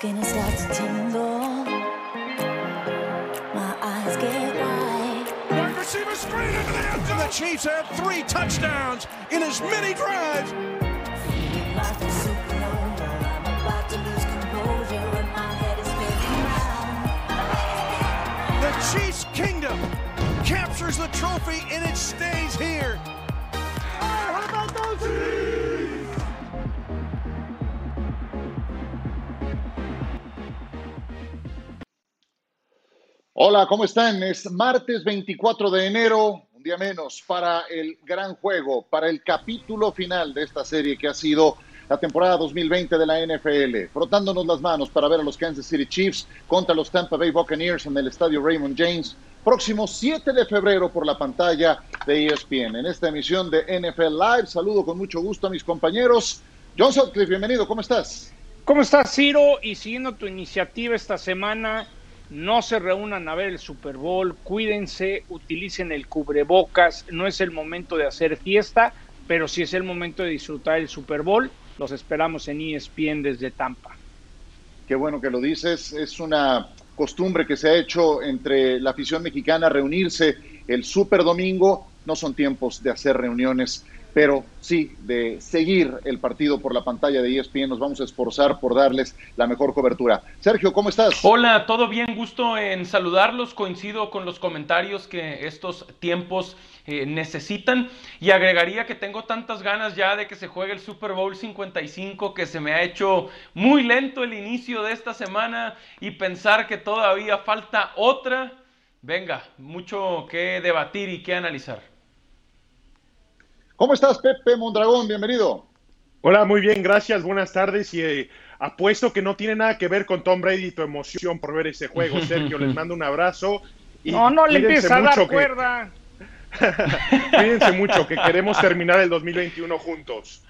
skin starts to tingle. My eyes get wide. Wide receiver straight into the end zone. The Chiefs have three touchdowns in as many drives. The Chiefs Kingdom captures the trophy and it stays here. Oh, how about those Hola, ¿cómo están? Es martes 24 de enero, un día menos para el gran juego, para el capítulo final de esta serie que ha sido la temporada 2020 de la NFL, frotándonos las manos para ver a los Kansas City Chiefs contra los Tampa Bay Buccaneers en el estadio Raymond James, próximo 7 de febrero por la pantalla de ESPN. En esta emisión de NFL Live, saludo con mucho gusto a mis compañeros. John Sutcliffe, bienvenido, ¿cómo estás? ¿Cómo estás, Ciro? Y siguiendo tu iniciativa esta semana, no se reúnan a ver el Super Bowl, cuídense, utilicen el cubrebocas, no es el momento de hacer fiesta, pero sí es el momento de disfrutar el Super Bowl. Los esperamos en ESPN desde Tampa. Qué bueno que lo dices, es una costumbre que se ha hecho entre la afición mexicana reunirse el Super Domingo, no son tiempos de hacer reuniones pero sí de seguir el partido por la pantalla de ESPN. Nos vamos a esforzar por darles la mejor cobertura. Sergio, ¿cómo estás? Hola, todo bien, gusto en saludarlos. Coincido con los comentarios que estos tiempos eh, necesitan y agregaría que tengo tantas ganas ya de que se juegue el Super Bowl 55 que se me ha hecho muy lento el inicio de esta semana y pensar que todavía falta otra. Venga, mucho que debatir y que analizar. ¿Cómo estás, Pepe Mondragón? Bienvenido. Hola, muy bien, gracias, buenas tardes. Y eh, apuesto que no tiene nada que ver con Tom Brady y tu emoción por ver ese juego, Sergio. Les mando un abrazo. Y no, no le empieza a dar que... cuerda. cuídense mucho, que queremos terminar el 2021 juntos.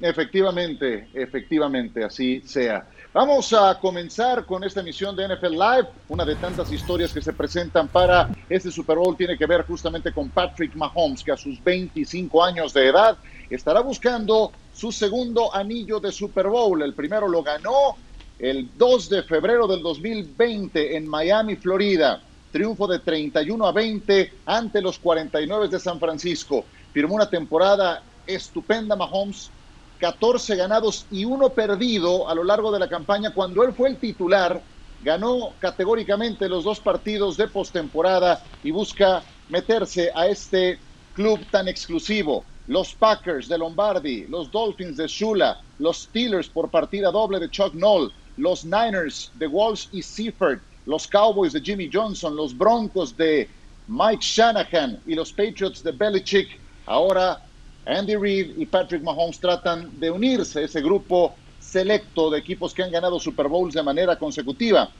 Efectivamente, efectivamente, así sea. Vamos a comenzar con esta emisión de NFL Live. Una de tantas historias que se presentan para este Super Bowl tiene que ver justamente con Patrick Mahomes, que a sus 25 años de edad estará buscando su segundo anillo de Super Bowl. El primero lo ganó el 2 de febrero del 2020 en Miami, Florida. Triunfo de 31 a 20 ante los 49 de San Francisco. Firmó una temporada estupenda Mahomes 14 ganados y uno perdido a lo largo de la campaña. Cuando él fue el titular, ganó categóricamente los dos partidos de postemporada y busca meterse a este club tan exclusivo. Los Packers de Lombardi, los Dolphins de Shula, los Steelers por partida doble de Chuck Noll, los Niners de Walsh y Seaford, los Cowboys de Jimmy Johnson, los Broncos de Mike Shanahan y los Patriots de Belichick. Ahora Andy Reid y Patrick Mahomes tratan de unirse ese grupo selecto de equipos que han ganado Super Bowls de manera consecutiva.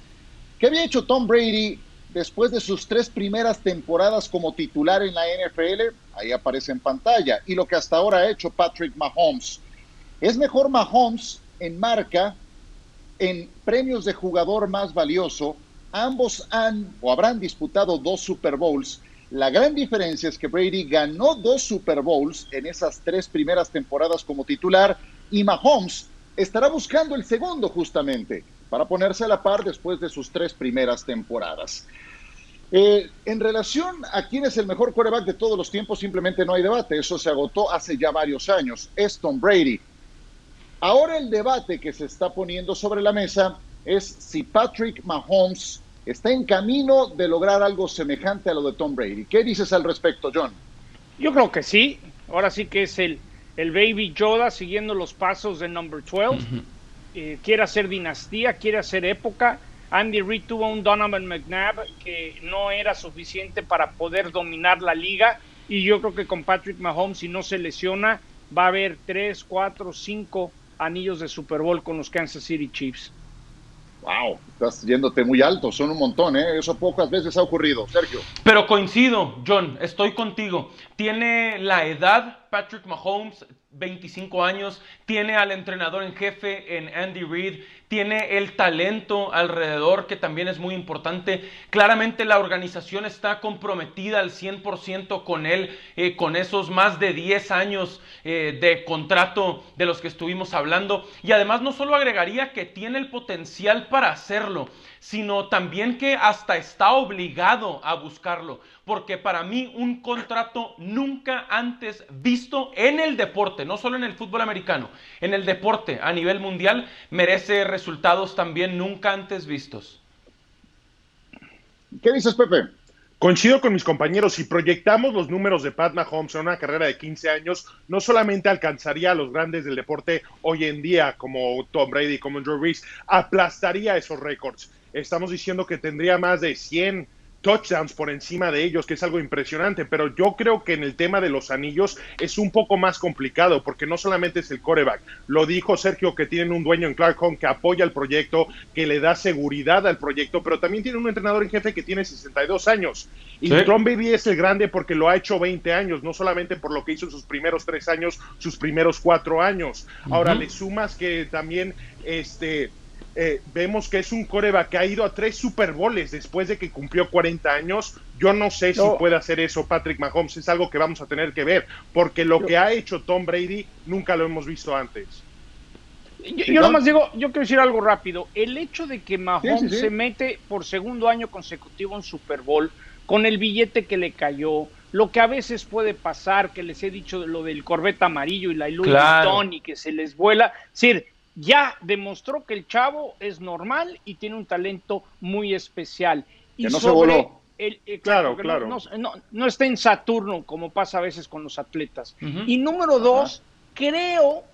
¿Qué había hecho Tom Brady después de sus tres primeras temporadas como titular en la NFL? Ahí aparece en pantalla. Y lo que hasta ahora ha hecho Patrick Mahomes. Es mejor Mahomes en marca, en premios de jugador más valioso. Ambos han o habrán disputado dos Super Bowls la gran diferencia es que Brady ganó dos Super Bowls en esas tres primeras temporadas como titular y Mahomes estará buscando el segundo justamente para ponerse a la par después de sus tres primeras temporadas. Eh, en relación a quién es el mejor quarterback de todos los tiempos, simplemente no hay debate. Eso se agotó hace ya varios años. Es Tom Brady. Ahora el debate que se está poniendo sobre la mesa es si Patrick Mahomes está en camino de lograr algo semejante a lo de Tom Brady. ¿Qué dices al respecto, John? Yo creo que sí. Ahora sí que es el, el Baby Yoda siguiendo los pasos de Number 12. eh, quiere hacer dinastía, quiere hacer época. Andy Reid tuvo un Donovan McNabb que no era suficiente para poder dominar la liga. Y yo creo que con Patrick Mahomes, si no se lesiona, va a haber 3, 4, 5 anillos de Super Bowl con los Kansas City Chiefs. Wow, estás yéndote muy alto, son un montón, ¿eh? Eso pocas veces ha ocurrido, Sergio. Pero coincido, John, estoy contigo. Tiene la edad, Patrick Mahomes, 25 años, tiene al entrenador en jefe en Andy Reid, tiene el talento alrededor, que también es muy importante. Claramente la organización está comprometida al 100% con él, eh, con esos más de 10 años eh, de contrato de los que estuvimos hablando. Y además no solo agregaría que tiene el potencial para hacerlo, sino también que hasta está obligado a buscarlo. Porque para mí un contrato nunca antes visto en el deporte, no solo en el fútbol americano, en el deporte a nivel mundial, merece resultados también nunca antes vistos. ¿Qué dices, Pepe? Coincido con mis compañeros, si proyectamos los números de Pat Mahomes en una carrera de 15 años, no solamente alcanzaría a los grandes del deporte hoy en día, como Tom Brady, como Drew Brees, aplastaría esos récords. Estamos diciendo que tendría más de 100 touchdowns por encima de ellos, que es algo impresionante, pero yo creo que en el tema de los anillos es un poco más complicado, porque no solamente es el coreback, lo dijo Sergio que tienen un dueño en Clark Home que apoya el proyecto, que le da seguridad al proyecto, pero también tiene un entrenador en jefe que tiene 62 años. Y Sí. Tom Brady es el grande porque lo ha hecho 20 años, no solamente por lo que hizo en sus primeros tres años, sus primeros cuatro años. Ahora le sumas que también este eh, vemos que es un coreback que ha ido a tres Super Bowls después de que cumplió 40 años. Yo no sé si puede hacer eso Patrick Mahomes, es algo que vamos a tener que ver, porque lo que ha hecho Tom Brady nunca lo hemos visto antes. Yo, yo ¿no? nomás digo, yo quiero decir algo rápido. El hecho de que Mahomes Sí, sí, sí. se mete por segundo año consecutivo en Super Bowl, con el billete que le cayó, lo que a veces puede pasar, que les he dicho lo del Corvette amarillo y la Louis Claro. Vuitton y que se les vuela. Es decir, ya demostró que el chavo es normal y tiene un talento muy especial. Y Que no se sobre voló. el- eh, Claro, que claro. No, no- no- no está en Saturno, como pasa a veces con los atletas. Y número dos, creo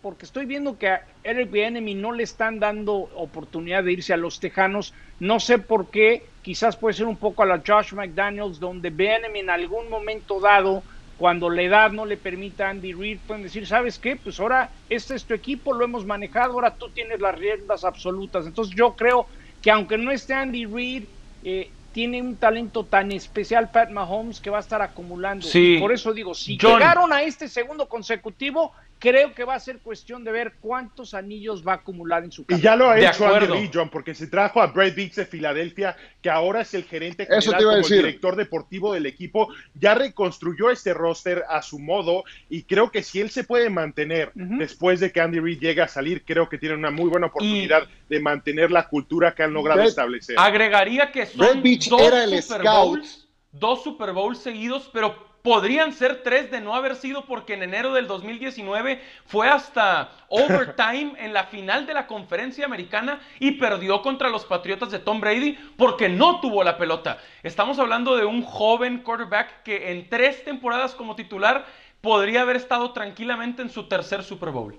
porque estoy viendo que a Eric Bieniemy no le están dando oportunidad de irse a los Tejanos. No sé por qué, quizás puede ser un poco a la Josh McDaniels, donde Bieniemy en algún momento dado, cuando la edad no le permita a Andy Reid, pueden decir, ¿sabes qué? Pues ahora este es tu equipo, lo hemos manejado, ahora tú tienes las riendas absolutas. Entonces yo creo que aunque no esté Andy Reid, eh, tiene un talento tan especial Pat Mahomes que va a estar acumulando. Sí. Por eso digo, si John. llegaron a este segundo consecutivo, creo que va a ser cuestión de ver cuántos anillos va a acumular en su Y carrera. ya lo ha De hecho acuerdo. Andy Reid, John, porque se trajo a Brad Beats de Filadelfia, que ahora es el gerente Eso general te iba a como el director deportivo del equipo. Ya reconstruyó este roster a su modo y creo que si él se puede mantener después de que Andy Reid llegue a salir, creo que tiene una muy buena oportunidad de mantener la cultura que han logrado Brad- establecer. Agregaría que son Beach dos era el Super scout. Bowls, dos Super Bowls seguidos, pero podrían ser tres de no haber sido porque en enero del 2019 fue hasta overtime en la final de la conferencia americana y perdió contra los Patriotas de Tom Brady porque no tuvo la pelota. Estamos hablando de un joven quarterback que en tres temporadas como titular podría haber estado tranquilamente en su tercer Super Bowl.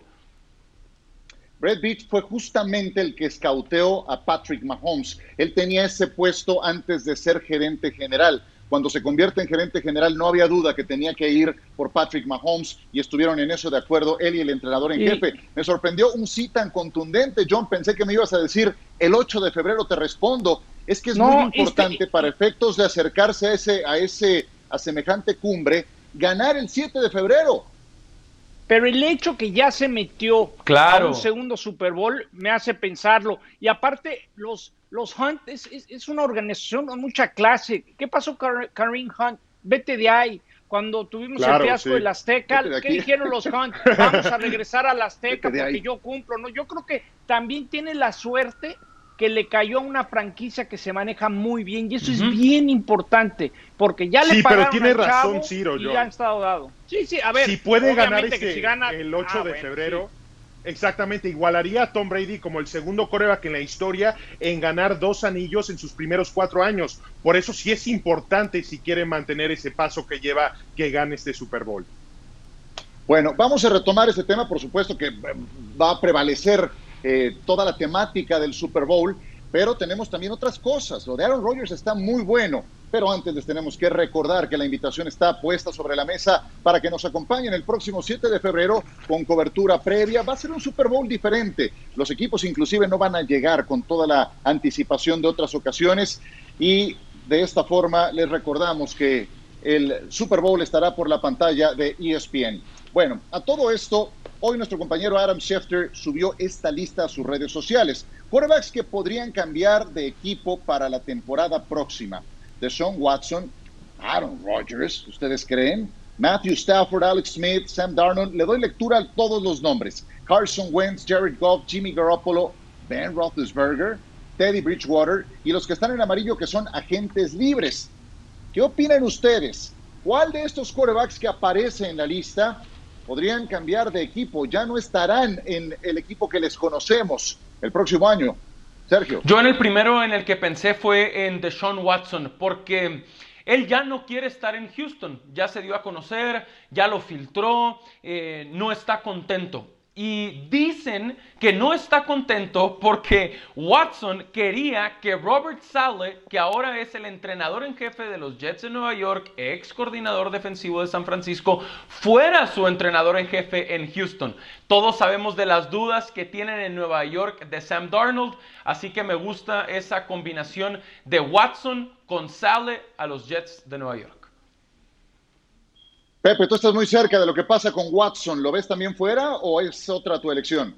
Brett Beach fue justamente el que escauteó a Patrick Mahomes. Él tenía ese puesto antes de ser gerente general. Cuando se convierte en gerente general, no había duda que tenía que ir por Patrick Mahomes y estuvieron en eso de acuerdo él y el entrenador en jefe. Me sorprendió un sí tan contundente, John. Pensé que me ibas a decir el 8 de febrero te respondo. Es que es No, muy este- importante para efectos de acercarse a ese, a ese, a semejante cumbre, ganar el 7 de febrero. Pero el hecho que ya se metió Claro. a un segundo Super Bowl me hace pensarlo. Y aparte, los, los Hunt es, es- es una organización con mucha clase. ¿Qué pasó con Kareem Hunt? Vete de ahí. Cuando tuvimos Claro, el fiasco sí. del Azteca, de ¿qué dijeron los Hunt? Vamos a regresar al Azteca porque ahí. yo cumplo. ¿no? Yo creo que también tiene la suerte que le cayó a una franquicia que se maneja muy bien y eso es bien importante porque ya le Sí, pero pagaron tiene al razón, chavo Ciro, y ya han estado dado. Sí, sí, a ver. si puede ganar que este, si gana- el 8 Ah, de bueno, febrero, sí. exactamente, igualaría a Tom Brady como el segundo coreback en la historia en ganar dos anillos en sus primeros cuatro años. Por eso sí es importante si quiere mantener ese paso que lleva que gane este Super Bowl. Bueno, vamos a retomar este tema, por supuesto que eh, va a prevalecer eh, toda la temática del Super Bowl, pero tenemos también otras cosas. Lo de Aaron Rodgers está muy bueno, pero antes les tenemos que recordar que la invitación está puesta sobre la mesa para que nos acompañen el próximo 7 de febrero con cobertura previa. Va a ser un Super Bowl diferente. Los equipos inclusive no van a llegar con toda la anticipación de otras ocasiones y de esta forma les recordamos que el Super Bowl estará por la pantalla de ESPN. Bueno, a todo esto, Hoy nuestro compañero Adam Schefter subió esta lista a sus redes sociales. Quarterbacks que podrían cambiar de equipo para la temporada próxima. Deshaun Watson, Aaron Rodgers, ¿ustedes creen? Matthew Stafford, Alex Smith, Sam Darnold. Le doy lectura a todos los nombres. Carson Wentz, Jared Goff, Jimmy Garoppolo, Ben Roethlisberger, Teddy Bridgewater y los que están en amarillo que son agentes libres. ¿Qué opinan ustedes? ¿Cuál de estos quarterbacks que aparece en la lista podrían cambiar de equipo? Ya no estarán en el equipo que les conocemos el próximo año. Sergio. Yo en el primero en el que pensé fue en Deshaun Watson, porque él ya no quiere estar en Houston, ya se dio a conocer, ya lo filtró, eh, no está contento. Y dicen que no está contento porque Watson quería que Robert Saleh, que ahora es el entrenador en jefe de los Jets de Nueva York, ex coordinador defensivo de San Francisco, fuera su entrenador en jefe en Houston. Todos sabemos de las dudas que tienen en Nueva York de Sam Darnold, así que me gusta esa combinación de Watson con Saleh a los Jets de Nueva York. Pepe, tú estás muy cerca de lo que pasa con Watson. ¿Lo ves también fuera o es otra tu elección?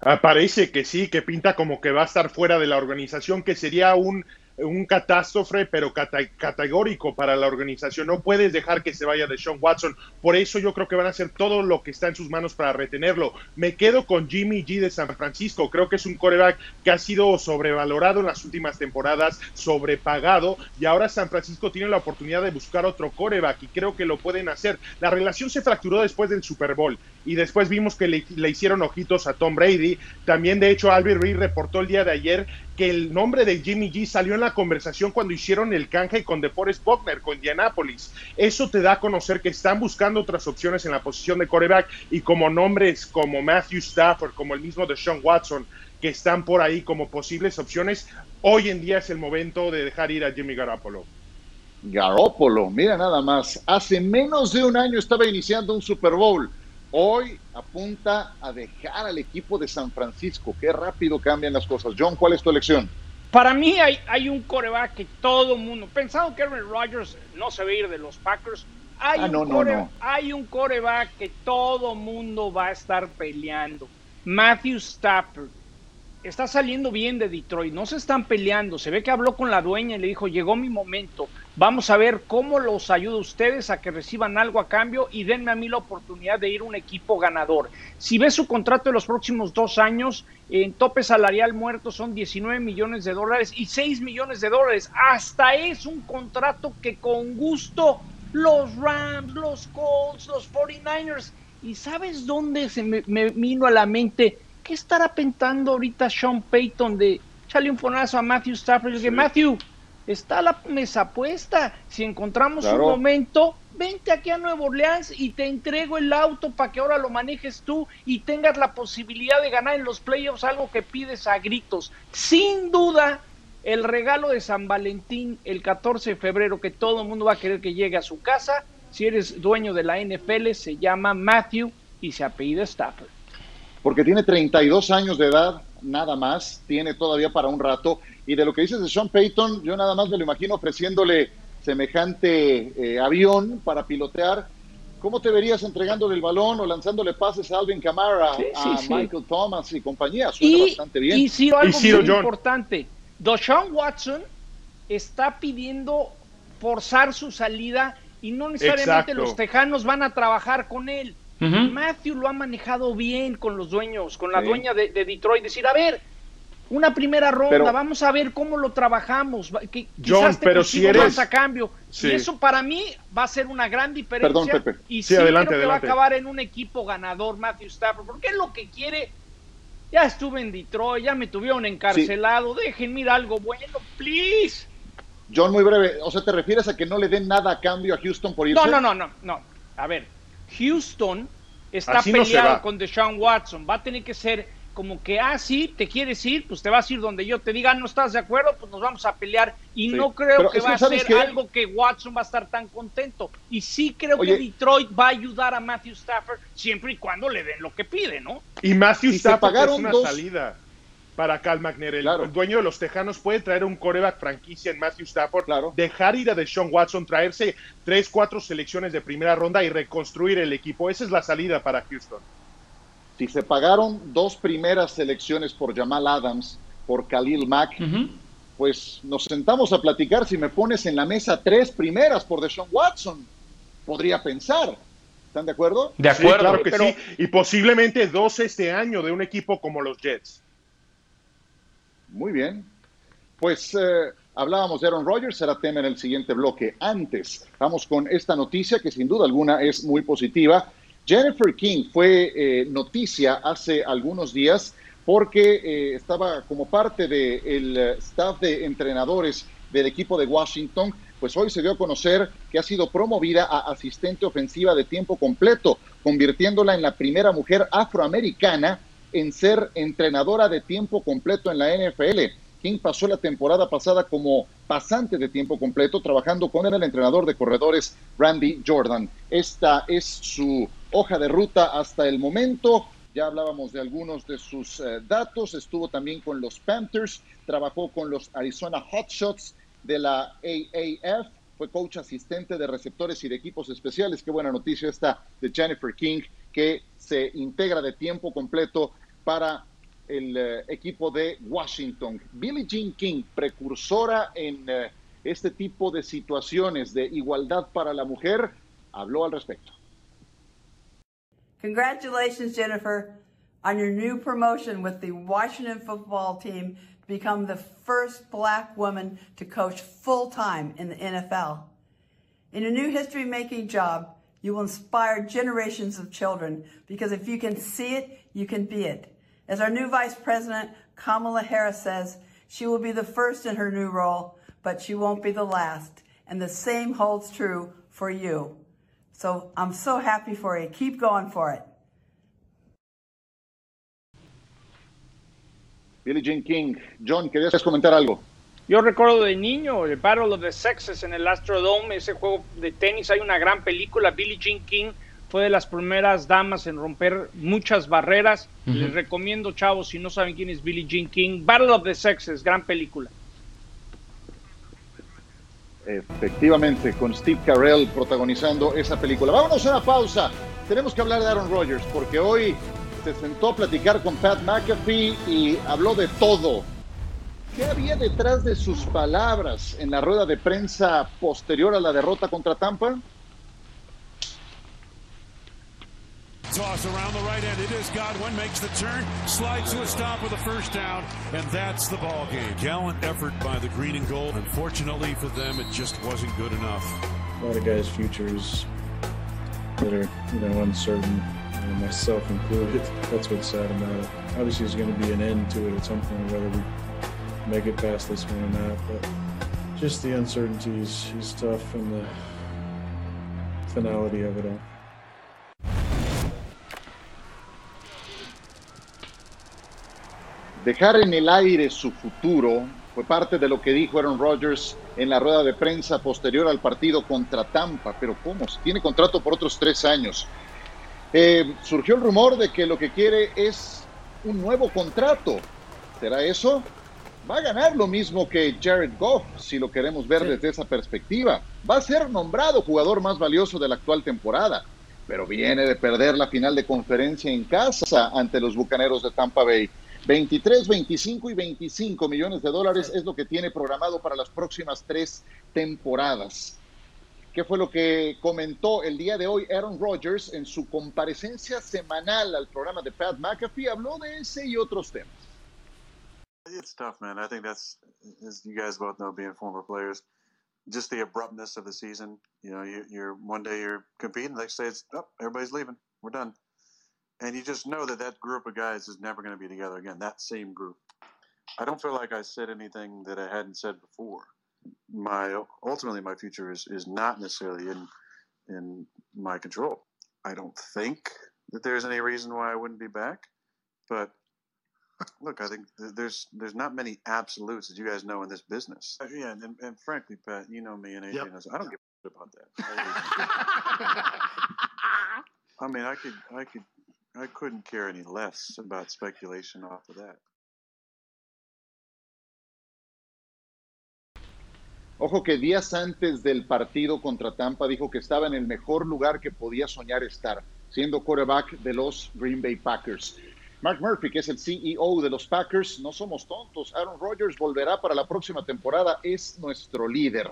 Ah, parece que sí, que pinta como que va a estar fuera de la organización, que sería un un catástrofe, pero categórico para la organización. No puedes dejar que se vaya de Sean Watson. Por eso yo creo que van a hacer todo lo que está en sus manos para retenerlo. Me quedo con Jimmy G de San Francisco. Creo que es un coreback que ha sido sobrevalorado en las últimas temporadas, sobrepagado, y ahora San Francisco tiene la oportunidad de buscar otro coreback y creo que lo pueden hacer. La relación se fracturó después del Super Bowl y después vimos que le, hicieron ojitos a Tom Brady. También, de hecho, Albert Reed reportó el día de ayer que el nombre de Jimmy G salió en la conversación cuando hicieron el canje con DeForest Buckner, con Indianapolis. Eso te da a conocer que están buscando otras opciones en la posición de coreback y como nombres como Matthew Stafford, como el mismo de Sean Watson, que están por ahí como posibles opciones, hoy en día es el momento de dejar ir a Jimmy Garoppolo. Garoppolo, mira nada más, hace menos de un año estaba iniciando un Super Bowl hoy apunta a dejar al equipo de San Francisco. Qué rápido cambian las cosas. John, ¿cuál es tu elección? Para mí hay, hay un coreback que todo mundo, pensando que Aaron Rodgers no se va a ir de los Packers, hay, Ah, un, no, no. hay un coreback que todo mundo va a estar peleando. Matthew Stafford. Está saliendo bien de Detroit, no se están peleando. Se ve que habló con la dueña y le dijo, llegó mi momento. Vamos a ver cómo los ayuda a ustedes a que reciban algo a cambio y denme a mí la oportunidad de ir a un equipo ganador. Si ves su contrato de los próximos dos años, en tope salarial muerto son 19 millones de dólares y 6 millones de dólares. Hasta es un contrato que con gusto los Rams, los Colts, los 49ers. ¿Y sabes dónde se me, me vino a la mente? ¿Qué estará pensando ahorita Sean Payton de echarle un fonazo a Matthew Stafford? Matthew, está la mesa puesta. Si encontramos Claro. un momento, vente aquí a Nueva Orleans y te entrego el auto para que ahora lo manejes tú y tengas la posibilidad de ganar en los playoffs algo que pides a gritos. Sin duda, el regalo de San Valentín el 14 de febrero que todo el mundo va a querer que llegue a su casa, si eres dueño de la NFL, se llama Matthew y se apellida Stafford. Porque tiene 32 años de edad, nada más, tiene todavía para un rato. Y de lo que dices de Sean Payton, yo nada más me lo imagino ofreciéndole semejante eh, avión para pilotear. ¿Cómo te verías entregándole el balón o lanzándole pases a Alvin Kamara, Sí, sí, a sí. Michael Thomas y compañía? Suena Y, bastante bien. y sí, algo Y muy John. importante. Deshaun Watson está pidiendo forzar su salida y no necesariamente Exacto. los tejanos van a trabajar con él. Ujú. Matthew lo ha manejado bien con los dueños, con la Sí. dueña de, de Detroit. Decir, a ver, una primera ronda, Pero- vamos a ver cómo lo trabajamos. Que, John, quizás te pero si eres- más a cambio. Sí. Y eso para mí va a ser una gran diferencia. Perdón, Pepe. Y Sí, sí, adelante, creo que adelante. va a acabar en un equipo ganador Matthew Stafford. Porque es lo que quiere. Ya estuve en Detroit, ya me tuvieron encarcelado. Dejen ir algo bueno, please. John, muy breve. O sea, ¿te refieres a que no le den nada a cambio a Houston por irse? No, no, no, no, no. A ver, Houston está Así no peleado va. con Deshaun Watson. Va a tener que ser como que, ah, sí, te quieres ir, pues te vas a ir donde yo te diga, no estás de acuerdo, pues nos vamos a pelear. Y Sí. no creo Pero que va a ¿sabes ser algo que Watson va a estar tan contento. Y sí creo Oye. que Detroit va a ayudar a Matthew Stafford siempre y cuando le den lo que pide, ¿no? Y Matthew Y Stafford es pagaron una dos- salida para Cal McNair. El, Claro. el dueño de los Tejanos puede traer un coreback franquicia en Matthew Stafford, Claro. dejar ir a Deshaun Watson, traerse tres, cuatro selecciones de primera ronda y reconstruir el equipo. Esa es la salida para Houston. Si se pagaron dos primeras selecciones por Jamal Adams, por Khalil Mack, pues nos sentamos a platicar si me pones en la mesa tres primeras por Deshaun Watson. Podría pensar. ¿Están de acuerdo? De Sí, acuerdo. claro que pero- sí. Y posiblemente dos este año de un equipo como los Jets. Muy bien. Pues eh, hablábamos de Aaron Rodgers, será tema en el siguiente bloque. Antes, vamos con esta noticia que sin duda alguna es muy positiva. Jennifer King fue eh, noticia hace algunos días porque eh, estaba como parte del staff de entrenadores del equipo de Washington, pues hoy se dio a conocer que ha sido promovida a asistente ofensiva de tiempo completo, convirtiéndola en la primera mujer afroamericana en ser entrenadora de tiempo completo en la NFL. King pasó la temporada pasada como pasante de tiempo completo, trabajando con el entrenador de corredores Randy Jordan. Esta es su hoja de ruta hasta el momento. Ya hablábamos de algunos de sus eh, datos. Estuvo también con los Panthers, trabajó con los Arizona Hotshots de la AAF, fue coach asistente de receptores y de equipos especiales. Qué buena noticia esta de Jennifer King, que se integra de tiempo completo para el eh, equipo de Washington. Billie Jean King, precursora en eh, este tipo de situaciones de igualdad para la mujer, habló al respecto. Congratulations, Jennifer, on your new promotion with the Washington football team to become the first black woman to coach full time in the NFL. In your new history making job, you will inspire generations of children because if you can see it, you can be it. As our new Vice President, Kamala Harris says, she will be the first in her new role, but she won't be the last. And the same holds true for you. So I'm so happy for you. Keep going for it. Billie Jean King, John, ¿querías comentar algo? Yo recuerdo de niño el Battle of the Sexes en el Astrodome, ese juego de tenis. Hay una gran película. Billie Jean King fue de las primeras damas en romper muchas barreras. Les recomiendo, chavos, si no saben quién es Billie Jean King, Battle of the Sexes, gran película. Efectivamente, con Steve Carell protagonizando esa película. Vámonos a una pausa. Tenemos que hablar de Aaron Rodgers porque hoy se sentó a platicar con Pat McAfee y habló de todo. ¿Qué había detrás de sus palabras en la rueda de prensa posterior a la derrota contra Tampa? Toss around the right end. It is Godwin makes the turn, slides to a stop with a first down, and that's the ball game. Gallant effort by the green and gold. Unfortunately for them, it just wasn't good enough. a lot of guys' futures that are you know uncertain, you know, myself included. That's what's sad about it. Obviously, there's going to be an end to it at some point, whether we make it past this one or not. But just the uncertainty is, is tough, and the finality of it all. Dejar en el aire su futuro fue parte de lo que dijo Aaron Rodgers en la rueda de prensa posterior al partido contra Tampa. Pero ¿cómo? Si tiene contrato por otros tres años. Eh, surgió el rumor de que lo que quiere es un nuevo contrato. ¿Será eso? Va a ganar lo mismo que Jared Goff, si lo queremos ver desde esa perspectiva. Va a ser nombrado jugador más valioso de la actual temporada, pero viene de perder la final de conferencia en casa ante los Bucaneros de Tampa Bay. 23, 25 y 25 millones de dólares es lo que tiene programado para las próximas tres temporadas. ¿Qué fue lo que comentó el día de hoy Aaron Rodgers en su comparecencia semanal al programa de Pat McAfee? Habló de ese y otros temas. It's tough, man. I think that's, as you guys both know, being former players, just the abruptness of the season. You know, you, you're one day you're competing, next day it's oh, everybody's leaving, we're done, and you just know that that group of guys is never going to be together again. That same group. I don't feel like I said anything that I hadn't said before. My ultimately, my future is is not necessarily in in my control. I don't think that there's any reason why I wouldn't be back, but look, I think th- there's there's not many absolutes as you guys know in this business. Uh, Yeah, and, and frankly, Pat, you know me and Adrian. knows- I don't give a shit about that. I mean, I could, I could, I couldn't care any less about speculation off of that. Ojo que días antes del partido contra Tampa dijo que estaba en el mejor lugar que podía soñar estar. siendo quarterback de los Green Bay Packers. Mark Murphy, que es el CEO de los Packers, no somos tontos. Aaron Rodgers volverá para la próxima temporada, es nuestro líder.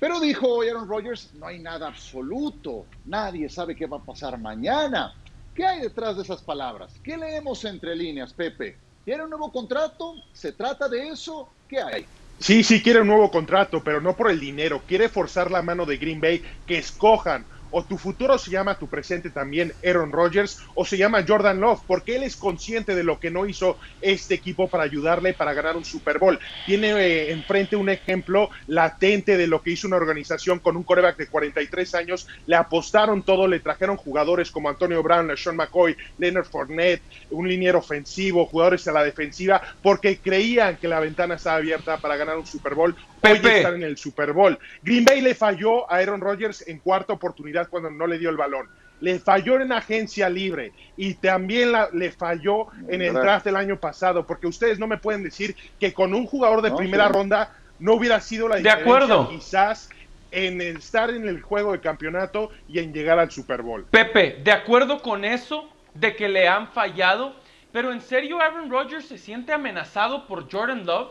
Pero dijo hoy Aaron Rodgers, no hay nada absoluto, nadie sabe qué va a pasar mañana. ¿Qué hay detrás de esas palabras? ¿Qué leemos entre líneas, Pepe? ¿Quiere un nuevo contrato? ¿Se trata de eso? ¿Qué hay? Sí, sí quiere un nuevo contrato, pero no por el dinero. Quiere forzar la mano de Green Bay que escojan o tu futuro se llama tu presente también Aaron Rodgers o se llama Jordan Love, porque él es consciente de lo que no hizo este equipo para ayudarle para ganar un Super Bowl. Tiene eh, enfrente un ejemplo latente de lo que hizo una organización con un coreback de 43 años, le apostaron todo, le trajeron jugadores como Antonio Brown, Sean McCoy, Leonard Fournette, un liniero ofensivo, jugadores a la defensiva, porque creían que la ventana estaba abierta para ganar un Super Bowl. Hoy Pepe. están en el Super Bowl. Green Bay le falló a Aaron Rodgers en cuarta oportunidad cuando no le dio el balón. Le falló en agencia libre y también la- le falló en el draft del año pasado, porque ustedes no me pueden decir que con un jugador de No, primera sí. ronda no hubiera sido la De diferencia acuerdo. quizás en el estar en el juego de campeonato y en llegar al Super Bowl. Pepe, de acuerdo con eso, de que le han fallado, pero en serio Aaron Rodgers se siente amenazado por Jordan Love,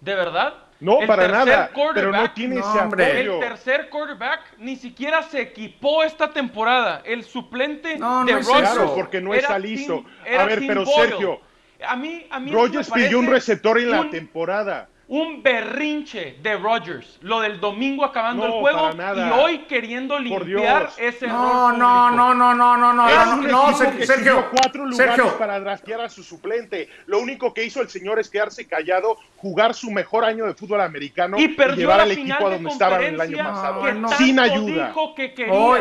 ¿de verdad? No, El para nada, pero no tiene No, ese hombre. apoyo. El tercer quarterback ni siquiera se equipó esta temporada. El suplente No, no de eso. Claro, porque no está listo. A ver, pero Boyle. Sergio, a mí, a mí Rodgers pidió un receptor en la un- temporada. Un berrinche de Rodgers, lo del domingo acabando No, el juego y hoy queriendo limpiar ese No, error no, no, no, no, no, no, Es no, un no, Sergio, subió cuatro lugares Sergio, para draftear a su suplente. Lo único que hizo el señor es quedarse callado, jugar su mejor año de fútbol americano y perdió llevar al equipo a de donde estaban el año pasado. que No, no. tanto Sin ayuda. dijo que quería. Hoy.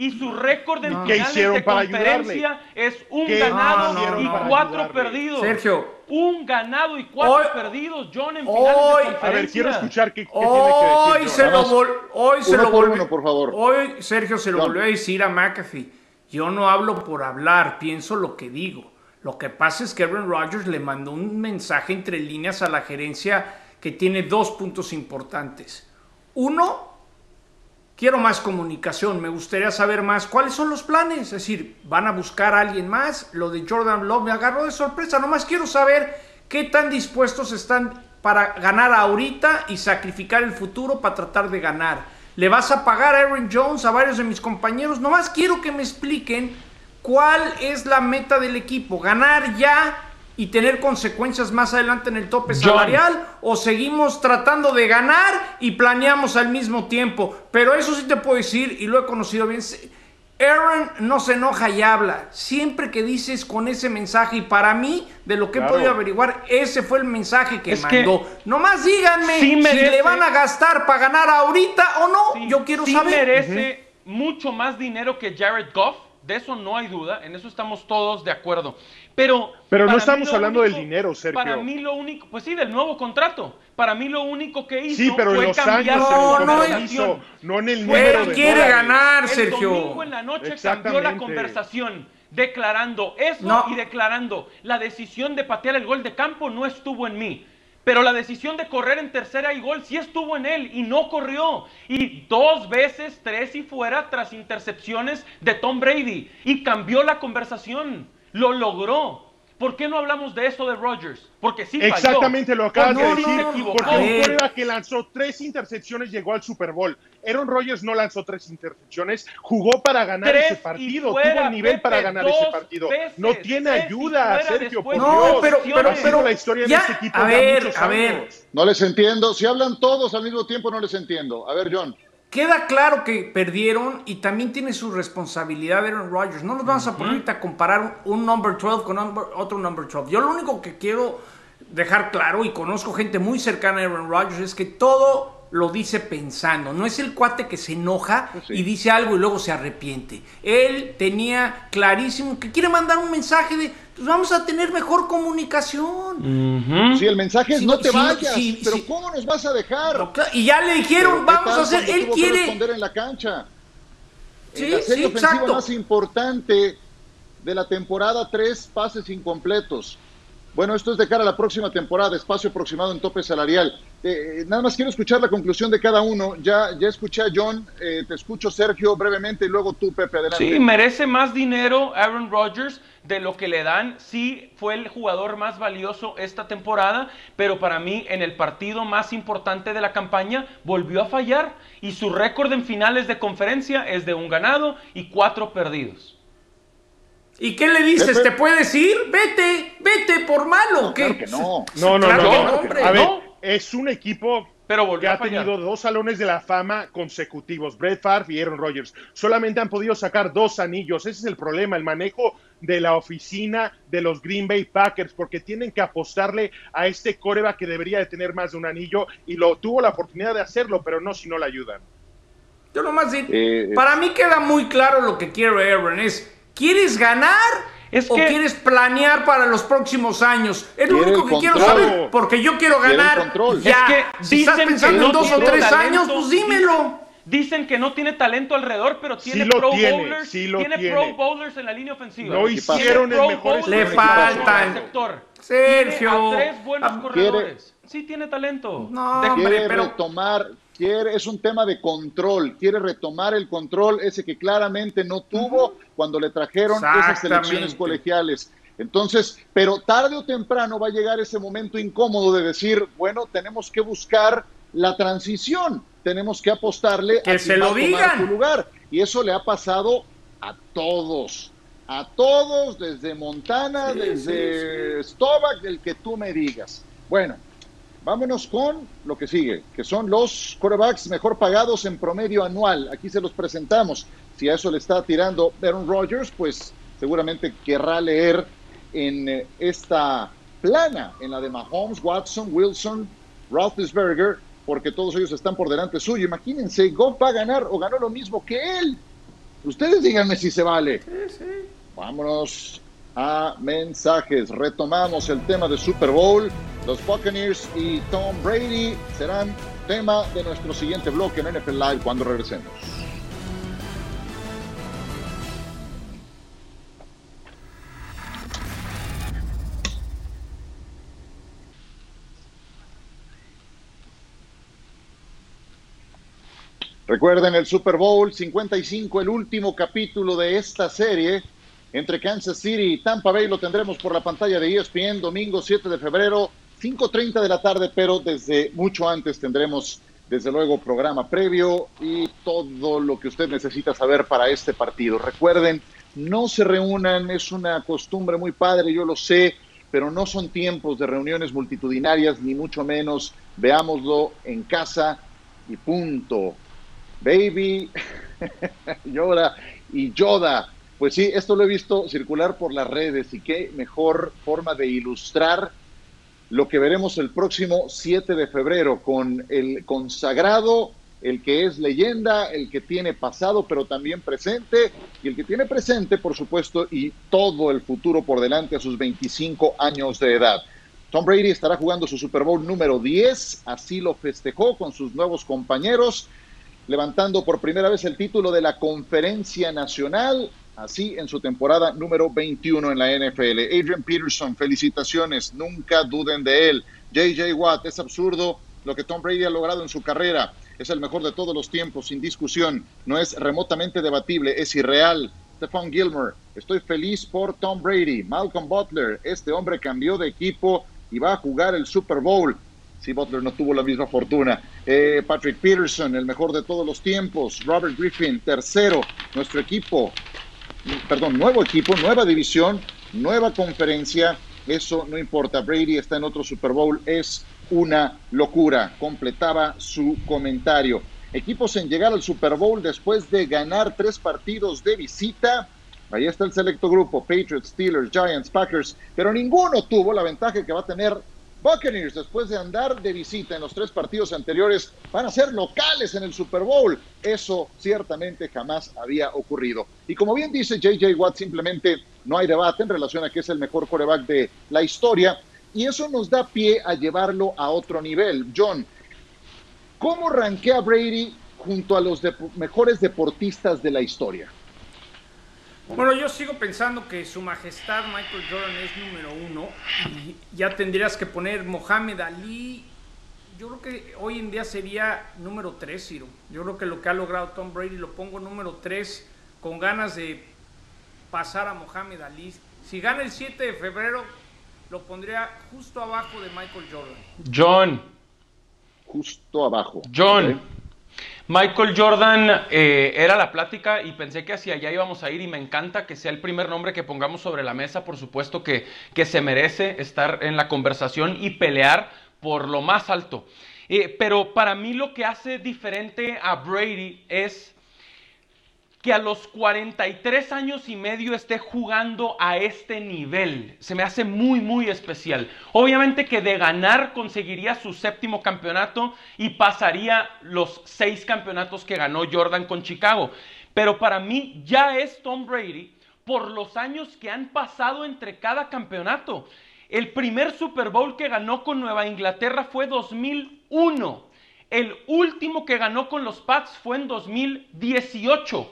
Y su récord en No. ¿Qué finales de para conferencia es un ¿Qué ganado y cuatro ayudarle? perdidos. Sergio. Un ganado y cuatro Hoy- perdidos, John, en hoy- finales de A ver, quiero escuchar qué, qué tiene Hoy que se decir. lo John. vol- hoy se Uno lo volvió- uno, por favor. Hoy Sergio se lo John. volvió a decir a McAfee. Yo no hablo por hablar, pienso lo que digo. Lo que pasa es que Aaron Rodgers le mandó un mensaje entre líneas a la gerencia que tiene dos puntos importantes. Uno, quiero más comunicación, me gustaría saber más cuáles son los planes, es decir, van a buscar a alguien más, lo de Jordan Love me agarró de sorpresa, nomás quiero saber qué tan dispuestos están para ganar ahorita y sacrificar el futuro para tratar de ganar. ¿Le vas a pagar a Aaron Jones, a varios de mis compañeros? Nomás quiero que me expliquen cuál es la meta del equipo, ganar ya y tener consecuencias más adelante en el tope John. salarial o seguimos tratando de ganar y planeamos al mismo tiempo. Pero eso sí te puedo decir y lo he conocido bien. Aaron no se enoja y habla. Siempre que dices con ese mensaje y para mí, de lo que Claro. he podido averiguar, ese fue el mensaje que Es que mandó. Nomás díganme sí si merece- le van a gastar para ganar ahorita o no. Sí, Yo quiero sí saber. merece mucho más dinero que Jared Goff, de eso no hay duda, en eso estamos todos de acuerdo. Pero, Pero no para mí estamos lo hablando del único- dinero, Sergio. Para mí lo único, pues sí, del nuevo contrato. Para mí lo único que hizo Sí, pero fue en los cambiar años, el No, en el número Él de quiere dólares. ganar, El Sergio. domingo en la noche cambió la conversación, declarando eso No. y declarando la decisión de patear el gol de campo no estuvo en mí. Pero la decisión de correr en tercera y gol sí estuvo en él y no corrió. Y dos veces, tres y fuera tras intercepciones de Tom Brady. Y cambió la conversación. Lo logró. ¿Por qué no hablamos de eso de Rodgers? Porque sí falló. Exactamente lo acabas Porque de decir. equivocó. porque A un coreback que lanzó tres intercepciones llegó al Super Bowl. Aaron Rodgers no lanzó tres intercepciones, jugó para ganar Tres ese partido, fuera, tuvo el nivel Pepe, para ganar ese partido. veces, no tiene ayuda, fuera Sergio, por No, Dios. pero, pero, pero, la historia ya, de este equipo a ver, a ver, años. No les entiendo. Si hablan todos al mismo tiempo, no les entiendo. A ver, John. Queda claro que perdieron y también tiene su responsabilidad Aaron Rodgers. No nos vamos a poner ahorita a comparar un, number 12 con otro number 12. Yo lo único que quiero dejar claro, y conozco gente muy cercana a Aaron Rodgers, es que todo lo dice pensando. No es el cuate que se enoja sí. y dice algo y luego se arrepiente. Él tenía clarísimo que quiere mandar un mensaje de, pues vamos a tener mejor comunicación. Si el mensaje es Sí, no te sí, vayas, sí, pero sí. ¿cómo nos vas a dejar? Y ya le dijeron, Pero ¿qué vamos a hacer, él que quiere... responder en la cancha. Sí, en la serie sí, ofensiva exacto. más importante de la temporada, tres pases incompletos. Bueno, esto es de cara a la próxima temporada, espacio aproximado en tope salarial. eh, nada más quiero escuchar la conclusión de cada uno. Ya, ya escuché a John, eh, te escucho Sergio brevemente y luego tú, Pepe, adelante. Sí, merece más dinero Aaron Rodgers de lo que le dan. Sí, fue el jugador más valioso esta temporada, pero para mí en el partido más importante de la campaña volvió a fallar y su récord en finales de conferencia es de un ganado y cuatro perdidos. ¿Y qué le dices? ¿Te puedes ir? Vete, vete por malo. ¿qué? Claro que no. No, no, Claro no. que no. no, hombre, a ver, no. es un equipo Pero que volvió a ha tenido dos salones de la fama consecutivos, Brett Favre y Aaron Rodgers. Solamente han podido sacar dos anillos. Ese es el problema, el manejo de la oficina de los Green Bay Packers, porque tienen que apostarle a este coreba que debería de tener más de un anillo y lo tuvo la oportunidad de hacerlo, pero no si no le ayudan. Yo nomás digo, Eh, para mí queda muy claro lo que quiere Aaron. Es, ¿quieres ganar Es o quieres planear para los próximos años? Es lo único que quiero saber, porque yo quiero ganar. Ya, Es que si estás pensando no en dos o tres talento, años, pues dímelo. Dicen que no tiene talento alrededor, pero tiene lo pro tiene, bowlers. sí lo tiene tiene. pro bowlers en la línea ofensiva. No hicieron el mejor Le faltan. Sergio. Tiene a tres buenos Ah, corredores. Sí tiene talento. No, hombre, pero- retomar, quiere, es un tema de control, quiere retomar el control, ese que claramente no tuvo cuando le trajeron esas selecciones colegiales. Entonces, pero tarde o temprano va a llegar ese momento incómodo de decir, bueno, tenemos que buscar la transición, tenemos que apostarle Que a se lo digan. su lugar. Y eso le ha pasado a todos, a todos, desde Montana, desde Stovak, el que tú me digas. Bueno, Vámonos con lo que sigue, que son los quarterbacks mejor pagados en promedio anual. Aquí se los presentamos. Si a eso le está tirando Aaron Rodgers, pues seguramente querrá leer en eh, esta plana, en la de Mahomes, Watson, Wilson, Roethlisberger, porque todos ellos están por delante suyo. Imagínense, Goff va a ganar o ganó lo mismo que él. Ustedes díganme si se vale. Vámonos a mensajes. Retomamos el tema de Super Bowl. Los Buccaneers y Tom Brady serán tema de nuestro siguiente bloque en NFL Live cuando regresemos. Recuerden el Super Bowl 55, el último capítulo de esta serie entre Kansas City y Tampa Bay. Lo tendremos por la pantalla de ESPN domingo 7 de febrero, 5.30 de la tarde, pero desde mucho antes tendremos desde luego programa previo y todo lo que usted necesita saber para este partido. Recuerden, no se reúnan, es una costumbre muy padre, yo lo sé, pero no son tiempos de reuniones multitudinarias, ni mucho menos. Veámoslo en casa y punto. Baby, Yoda y Yoda. Pues sí, esto lo he visto circular por las redes y qué mejor forma de ilustrar lo que veremos el próximo 7 de febrero con el consagrado, el que es leyenda, el que tiene pasado pero también presente y el que tiene presente, por supuesto, y todo el futuro por delante a sus 25 años de edad. Tom Brady estará jugando su Super Bowl número 10, así lo festejó con sus nuevos compañeros levantando por primera vez el título de la Conferencia Nacional, así en su temporada número 21 en la NFL. Adrian Peterson, felicitaciones, nunca duden de él. JJ Watt, es absurdo lo que Tom Brady ha logrado en su carrera. Es el mejor de todos los tiempos, sin discusión. No es remotamente debatible, es irreal. Stephon Gilmore, estoy feliz por Tom Brady. Malcolm Butler, este hombre cambió de equipo y va a jugar el Super Bowl. Si Butler no tuvo la misma fortuna. Eh, Patrick Peterson, el mejor de todos los tiempos. Robert Griffin, tercero. Nuestro equipo, perdón, nuevo equipo, nueva división, nueva conferencia. Eso no importa. Brady está en otro Super Bowl. Es una locura. Completaba su comentario. Equipos en llegar al Super Bowl después de ganar tres partidos de visita. Ahí está el selecto grupo, Patriots, Steelers, Giants, Packers, pero ninguno tuvo la ventaja que va a tener Buccaneers, después de andar de visita en los tres partidos anteriores, van a ser locales en el Super Bowl. Eso ciertamente jamás había ocurrido. Y como bien dice JJ Watt, simplemente no hay debate en relación a que es el mejor quarterback de la historia. Y eso nos da pie a llevarlo a otro nivel. John, ¿cómo rankea Brady junto a los dep- mejores deportistas de la historia? Bueno, yo sigo pensando que su majestad Michael Jordan es número uno y ya tendrías que poner Mohamed Ali yo creo que hoy en día sería número 3, Ciro. Yo creo que lo que ha logrado Tom Brady lo pongo número 3 con ganas de pasar a Mohamed Ali. Si gana el 7 de febrero, lo pondría justo abajo de Michael Jordan. John. Justo abajo. John. Michael Jordan eh, era la plática y pensé que hacia allá íbamos a ir y me encanta que sea el primer nombre que pongamos sobre la mesa, por supuesto que, que se merece estar en la conversación y pelear por lo más alto. Eh, pero para mí lo que hace diferente a Brady es que a los 43 años y medio esté jugando a este nivel. Se me hace muy, muy especial. Obviamente que de ganar conseguiría su séptimo campeonato y pasaría los seis campeonatos que ganó Jordan con Chicago. Pero para mí ya es Tom Brady por los años que han pasado entre cada campeonato. El primer Super Bowl que ganó con Nueva Inglaterra fue 2001. El último que ganó con los Pats fue en 2018.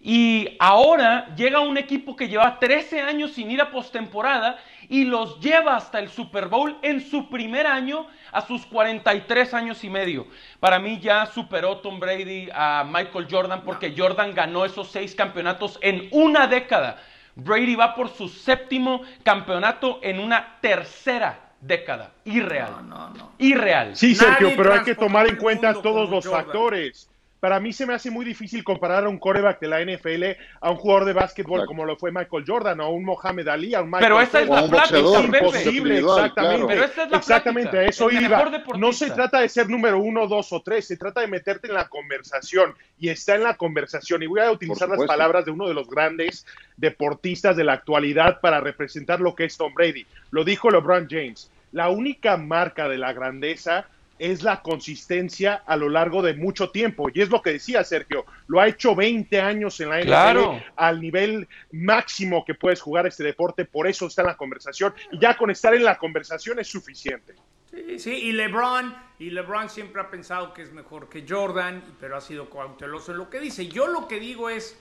Y ahora llega un equipo que lleva 13 años sin ir a postemporada y los lleva hasta el Super Bowl en su primer año a sus 43 años y medio. Para mí ya superó Tom Brady a Michael Jordan porque Jordan ganó esos seis campeonatos en una década. Brady va por su séptimo campeonato en una tercera década. Irreal. No, no, no. Irreal. Sí, Sergio, Nadie pero hay que tomar en cuenta todos los Jordan. factores. Para mí se me hace muy difícil comparar a un coreback de la NFL a un jugador de básquetbol Exacto. como lo fue Michael Jordan o a un Mohamed Ali, a un Michael Pero esa es la plática, imposible, exactamente. claro. Pero esa es la exactamente, plática, eso el iba. No se trata de ser número uno, dos o tres, se trata de meterte en la conversación y está en la conversación. Y voy a utilizar las palabras de uno de los grandes deportistas de la actualidad para representar lo que es Tom Brady. Lo dijo LeBron James. La única marca de la grandeza es la consistencia a lo largo de mucho tiempo. Y es lo que decía Sergio, lo ha hecho 20 años en la NFL Claro. al nivel máximo que puedes jugar este deporte, por eso está en la conversación. Y ya con estar en la conversación es suficiente. Sí, sí, y LeBron, y LeBron siempre ha pensado que es mejor que Jordan, pero ha sido cauteloso en lo que dice. Yo lo que digo es,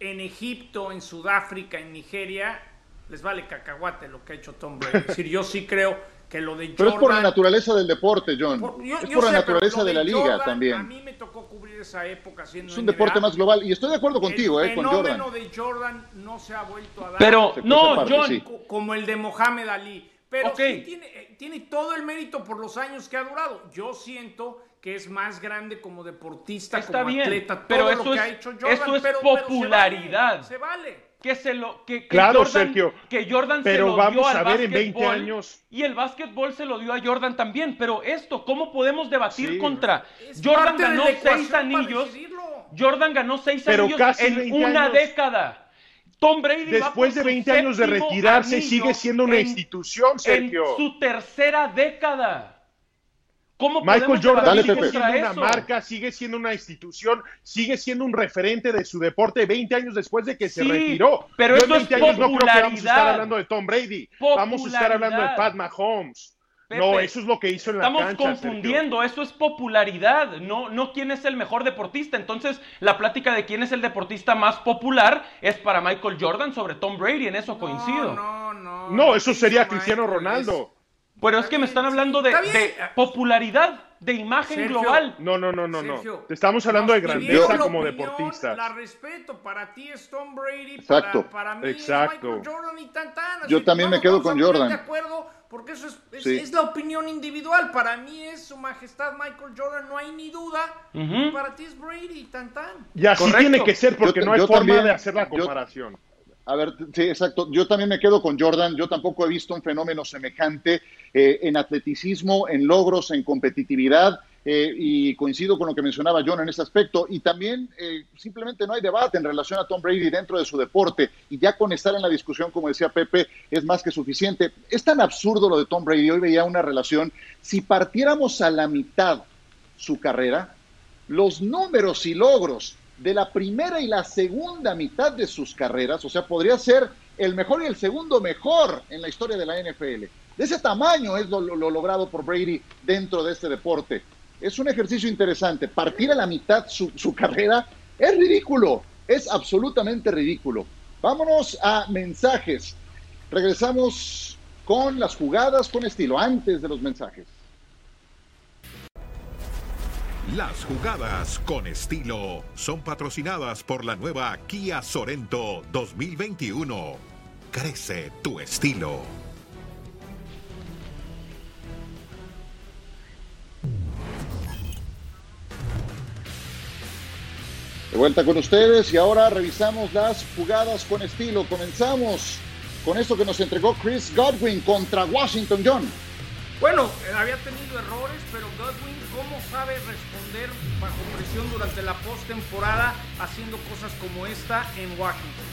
en Egipto, en Sudáfrica, en Nigeria, les vale cacahuate lo que ha hecho Tom Brady. Es decir, yo sí creo que lo de Jordan... Pero es por la naturaleza del deporte, John. Por- yo- es yo por la sé, pero naturaleza lo de la liga Jordan, A también. mí me tocó cubrir esa época siendo Es un NBA. deporte más global. Y estoy de acuerdo contigo, el eh, con fenómeno Jordan. de Jordan no se ha vuelto a dar Pero no, parte, John, sí. co- como el de Mohamed Ali. Pero Ok. sí tiene, eh, tiene todo el mérito por los años que ha durado. Yo siento que es más grande como deportista, Está como bien, atleta, todo pero lo eso que es- ha hecho Jordan. eso es pero- pero se popularidad. vale, Se vale. Que se lo que, que Claro, Jordan, Sergio, que Jordan se lo vamos dio al a ver en 20 básquetbol, años. y el básquetbol se lo dio a Jordan también, pero esto cómo podemos debatir Sí. contra Es Jordan ganó seis anillos. Jordan ganó seis Pero anillos casi en 20 una años. década. Tom Brady va Después de su 20 años de retirarse, sigue siendo una en- institución, Sergio. En su tercera década. ¿Cómo Michael Jordan sigue Pepe. siendo una marca, sigue siendo una institución, sigue siendo un referente de su deporte 20 años después de que se retiró. pero Yo eso en 20 es años no creo que vamos a estar hablando de Tom Brady, vamos a estar hablando de. Pat Mahomes. Pepe, no, eso es lo que hizo en la Estamos cancha. Sergio. confundiendo, eso es popularidad, no, no quién es el mejor deportista. Entonces, la plática de quién es el deportista más popular es para Michael Jordan sobre Tom Brady, en eso coincido. No, no, no. No, eso sería Michael Cristiano es- Ronaldo. Pero es que me están hablando de, Está bien. de popularidad, de imagen Sergio, global. No, no, no, no, no. Te estamos hablando de grandeza como opinión, deportista. La respeto, para ti es Tom Brady, Exacto. para, para mí Exacto. es Michael Jordan y tan, tan. Así Yo que también me quedo con Jordan. De acuerdo, porque eso es, es, Sí. es la opinión individual. Para mí es su majestad Michael Jordan, no hay ni duda. Y para ti es Brady, tan, tan. Y así Correcto. tiene que ser porque Yo- no hay yo forma también- de hacer la yo- comparación. A ver, sí, exacto. Yo también me quedo con Jordan. Yo tampoco he visto un fenómeno semejante eh, en atleticismo, en logros, en competitividad. eh, y coincido con lo que mencionaba John en ese aspecto. Y también eh, simplemente no hay debate en relación a Tom Brady dentro de su deporte. Y ya con estar en la discusión, como decía Pepe, es más que suficiente. Es tan absurdo lo de Tom Brady. Hoy veía una relación. Si partiéramos a la mitad su carrera, los números y logros de la primera y la segunda mitad de sus carreras, o sea, podría ser el mejor y el segundo mejor en la historia de la NFL. De ese tamaño es lo, lo- lo logrado por Brady dentro de este deporte. Es un ejercicio interesante. Partir a la mitad su, su carrera es ridículo, es absolutamente ridículo. Vámonos a mensajes. Regresamos con las jugadas con estilo, antes de los mensajes. Las jugadas con estilo son patrocinadas por la nueva Kia Sorento 2021. Crece tu estilo. De vuelta con ustedes y ahora revisamos las jugadas con estilo. Comenzamos con esto que nos entregó Chris Godwin contra Washington John. Bueno, eh, había tenido errores, pero Godwin, ¿cómo sabe responder bajo presión durante la postemporada haciendo cosas como esta en Washington?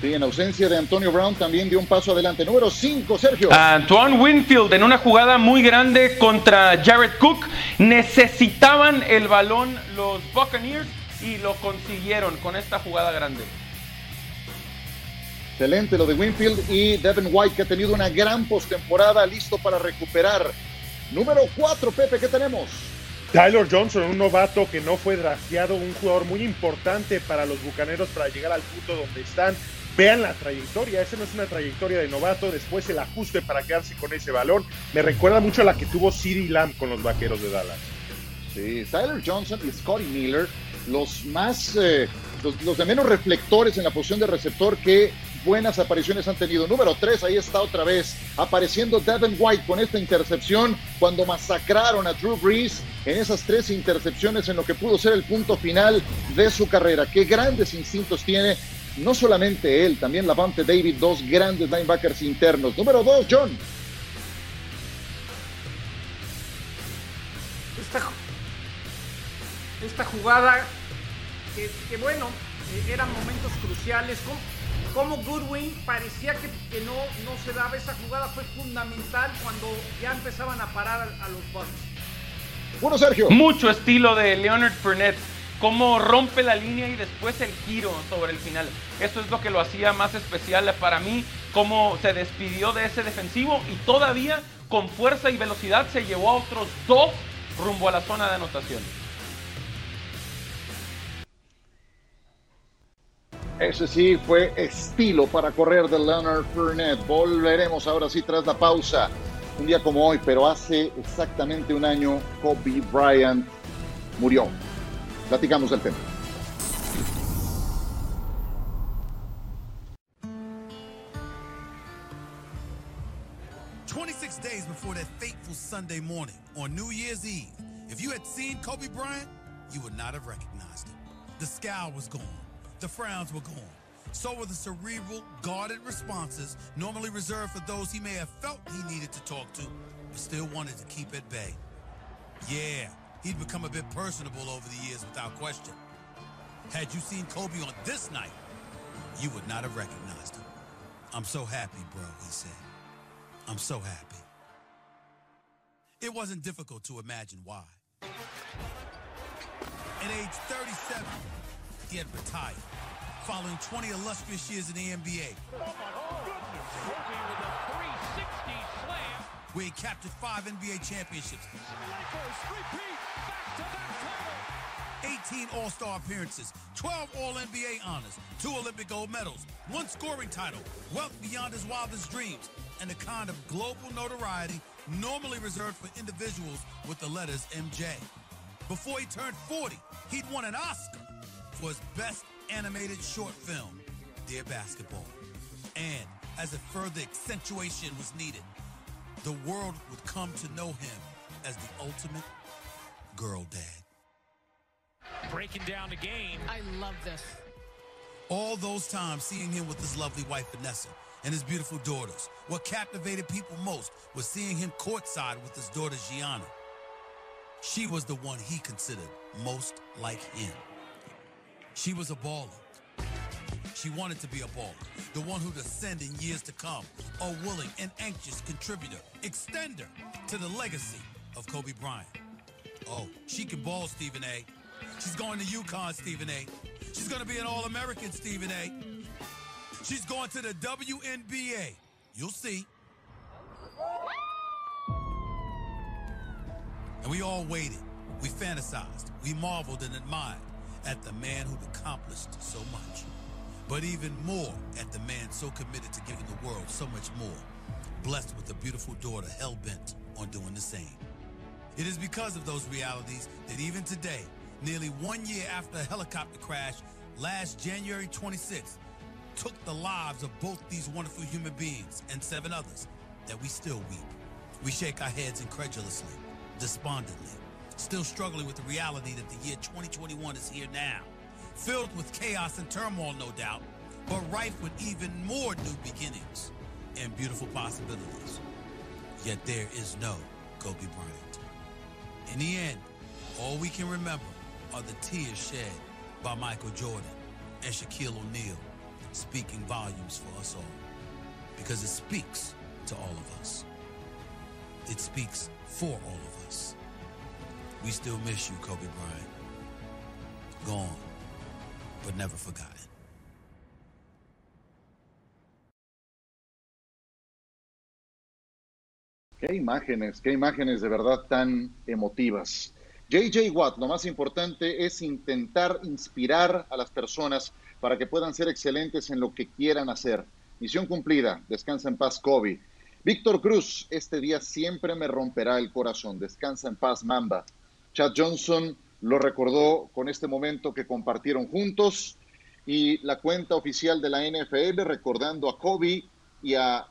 Sí, en ausencia de Antonio Brown también dio un paso adelante. Número 5, Sergio. Antoine Winfield en una jugada muy grande contra Jared Cook. Necesitaban el balón los Buccaneers y lo consiguieron con esta jugada grande. Excelente lo de Winfield y Devin White que ha tenido una gran postemporada, listo para recuperar. Número 4, Pepe, ¿qué tenemos? Tyler Johnson, un novato que no fue drafteado, un jugador muy importante para los Bucaneros para llegar al punto donde están. Vean la trayectoria, esa no es una trayectoria de novato, después el ajuste para quedarse con ese balón. Me recuerda mucho a la que tuvo CeeDee Lamb con los Vaqueros de Dallas. Sí, Tyler Johnson y Scotty Miller, los más, eh, los, los de menos reflectores en la posición de receptor que buenas apariciones han tenido. Número 3, ahí está otra vez, apareciendo Devin White con esta intercepción cuando masacraron a Drew Brees en esas tres intercepciones en lo que pudo ser el punto final de su carrera. Qué grandes instintos tiene, no solamente él, también Lavante David, dos grandes linebackers internos. Número 2, John. Esta, esta jugada, que, que bueno, eh, eran momentos cruciales. ¿Cómo, cómo Goodwin parecía que, que no, no se daba esa jugada? Fue fundamental cuando ya empezaban a parar a, a los Bucks. Bueno, Sergio. Mucho estilo de Leonard Fournette. Cómo rompe la línea y después el giro sobre el final. Eso es lo que lo hacía más especial para mí. Cómo se despidió de ese defensivo y todavía con fuerza y velocidad se llevó a otros dos rumbo a la zona de anotación. Ese sí fue estilo para correr de Leonard Fournette. Volveremos ahora sí tras la pausa. Un día como hoy, pero hace exactamente un año, Kobe Bryant murió. Platicamos del tema. Days before that fateful Sunday morning on New Year's Eve, if you had seen Kobe Bryant, you would not have recognized him. The scowl was gone. The frowns were gone. So were the cerebral, guarded responses normally reserved for those he may have felt he needed to talk to, but still wanted to keep at bay. Yeah, he'd become a bit personable over the years without question. Had you seen Kobe on this night, you would not have recognized him. I'm so happy, bro, he said. I'm so happy. It wasn't difficult to imagine why. At age 37, he had retired, following 20 illustrious years in the NBA. Where he captured five NBA championships, 18 All Star appearances, 12 All NBA honors, two Olympic gold medals, one scoring title, wealth beyond his wildest dreams, and the kind of global notoriety normally reserved for individuals with the letters MJ. Before he turned 40, he'd won an Oscar for his best animated short film, Dear Basketball. And as a further accentuation was needed, the world would come to know him as the ultimate girl dad. Breaking down the game. I love this. All those times seeing him with his lovely wife Vanessa and his beautiful daughters. What captivated people most was seeing him courtside with his daughter Gianna. She was the one he considered most like him. She was a baller. She wanted to be a baller, the one who'd ascend in years to come, a willing and anxious contributor, extender to the legacy of Kobe Bryant. Oh, she can ball, Stephen A. She's going to UConn, Stephen A. She's going to be an All-American, Stephen A. She's going to the WNBA. You'll see. And we all waited. We fantasized. We marveled and admired at the man who'd accomplished so much. But even more at the man so committed to giving the world so much more. Blessed with a beautiful daughter hell bent on doing the same. It is because of those realities that even today, nearly one year after a helicopter crash last January 26th, took the lives of both these wonderful human beings and seven others, that we still weep. We shake our heads incredulously, despondently, still struggling with the reality that the year 2021 is here now, filled with chaos and turmoil, no doubt, but rife with even more new beginnings and beautiful possibilities. Yet there is no Kobe Bryant. In the end, all we can remember are the tears shed by Michael Jordan and Shaquille O'Neal, speaking volumes for us all. Because it speaks to all of us. It speaks for all of us. We still miss you, Kobe Bryant. Gone, but never forgotten. Qué imágenes, qué imágenes de verdad tan emotivas. JJ Watt, lo más importante es intentar inspirar a las personas para que puedan ser excelentes en lo que quieran hacer. Misión cumplida. Descansa en paz, Kobe. Víctor Cruz, este día siempre me romperá el corazón. Descansa en paz, Mamba. Chad Johnson lo recordó con este momento que compartieron juntos y la cuenta oficial de la NFL recordando a Kobe y a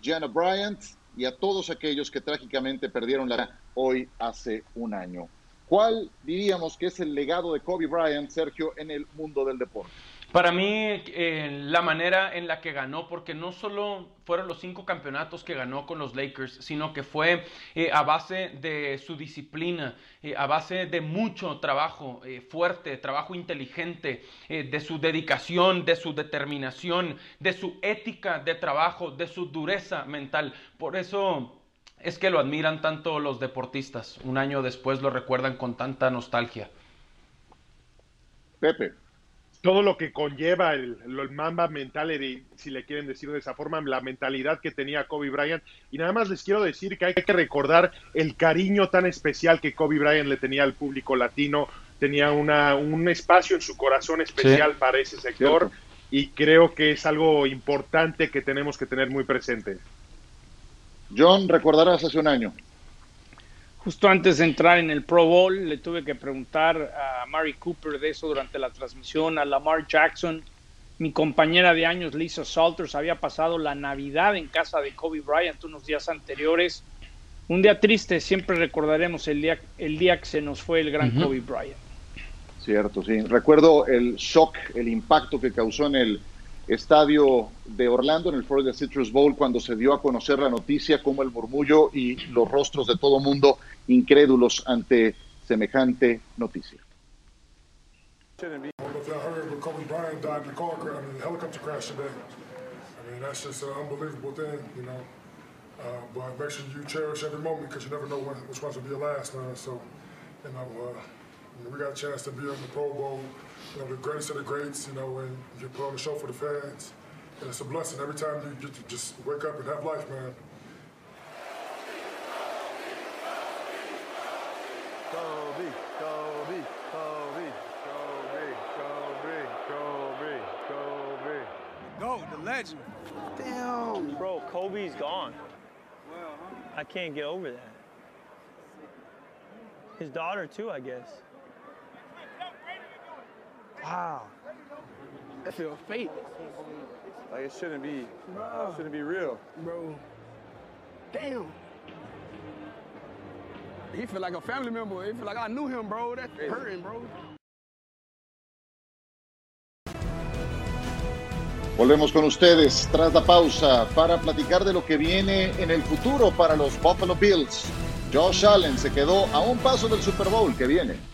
Gianna Bryant y a todos aquellos que trágicamente perdieron la hoy hace un año. ¿Cuál diríamos que es el legado de Kobe Bryant, Sergio, en el mundo del deporte? Para mí, eh, la manera en la que ganó, porque no solo fueron los cinco campeonatos que ganó con los Lakers, sino que fue eh, a base de su disciplina, eh, a base de mucho trabajo fuerte, trabajo inteligente, de su dedicación, de su determinación, de su ética de trabajo, de su dureza mental. Por eso es que lo admiran tanto los deportistas. Un año después lo recuerdan con tanta nostalgia. Pepe. todo lo que conlleva el, el Mamba mentality, si le quieren decir de esa forma, la mentalidad que tenía Kobe Bryant. Y nada más les quiero decir que hay que recordar el cariño tan especial que Kobe Bryant le tenía al público latino. Tenía una, un espacio en su corazón especial Sí. para ese sector Cierto. y creo que es algo importante que tenemos que tener muy presente. John, recordarás hace un año. Justo antes de entrar en el Pro Bowl, le tuve que preguntar a Mari Cooper de eso durante la transmisión, a Lamar Jackson. Mi compañera de años, Lisa Salters, había pasado la Navidad en casa de Kobe Bryant unos días anteriores. Un día triste, siempre recordaremos el día, el día que se nos fue el gran. Kobe Bryant. Cierto, sí. Recuerdo el shock, el impacto que causó en el estadio de Orlando, en el Florida Citrus Bowl, cuando se dio a conocer la noticia, como el murmullo y los rostros de todo mundo incrédulos ante semejante noticia. I don't know if y'all heard, but Kobe Bryant died in a car crash, I mean, a helicopter crash today. I mean, that's just an unbelievable thing, you know. Uh, but make sure you cherish every moment because you never know when, which one's will be your last, man. So, you know, uh, you know, we got a chance to be on the Pro Bowl, you know, the greatest of the greats, you know, and you put on the show for the fans. And it's a blessing every time you get to just wake up and have life, man. Kobe, Kobe, Kobe, Kobe, Kobe, Kobe, Kobe. Go, the legend. Damn. Bro, Kobe's gone. I can't get over that. His daughter, too, I guess. Wow. That feels fake. Like it shouldn't be. It shouldn't be real. Bro. Damn. He feel like a family member. He feel like I knew him, bro. That's hurting, bro. Volvemos con ustedes tras la pausa para platicar de lo que viene en el futuro para los Buffalo Bills. Josh Allen se quedó a un paso del Super Bowl que viene.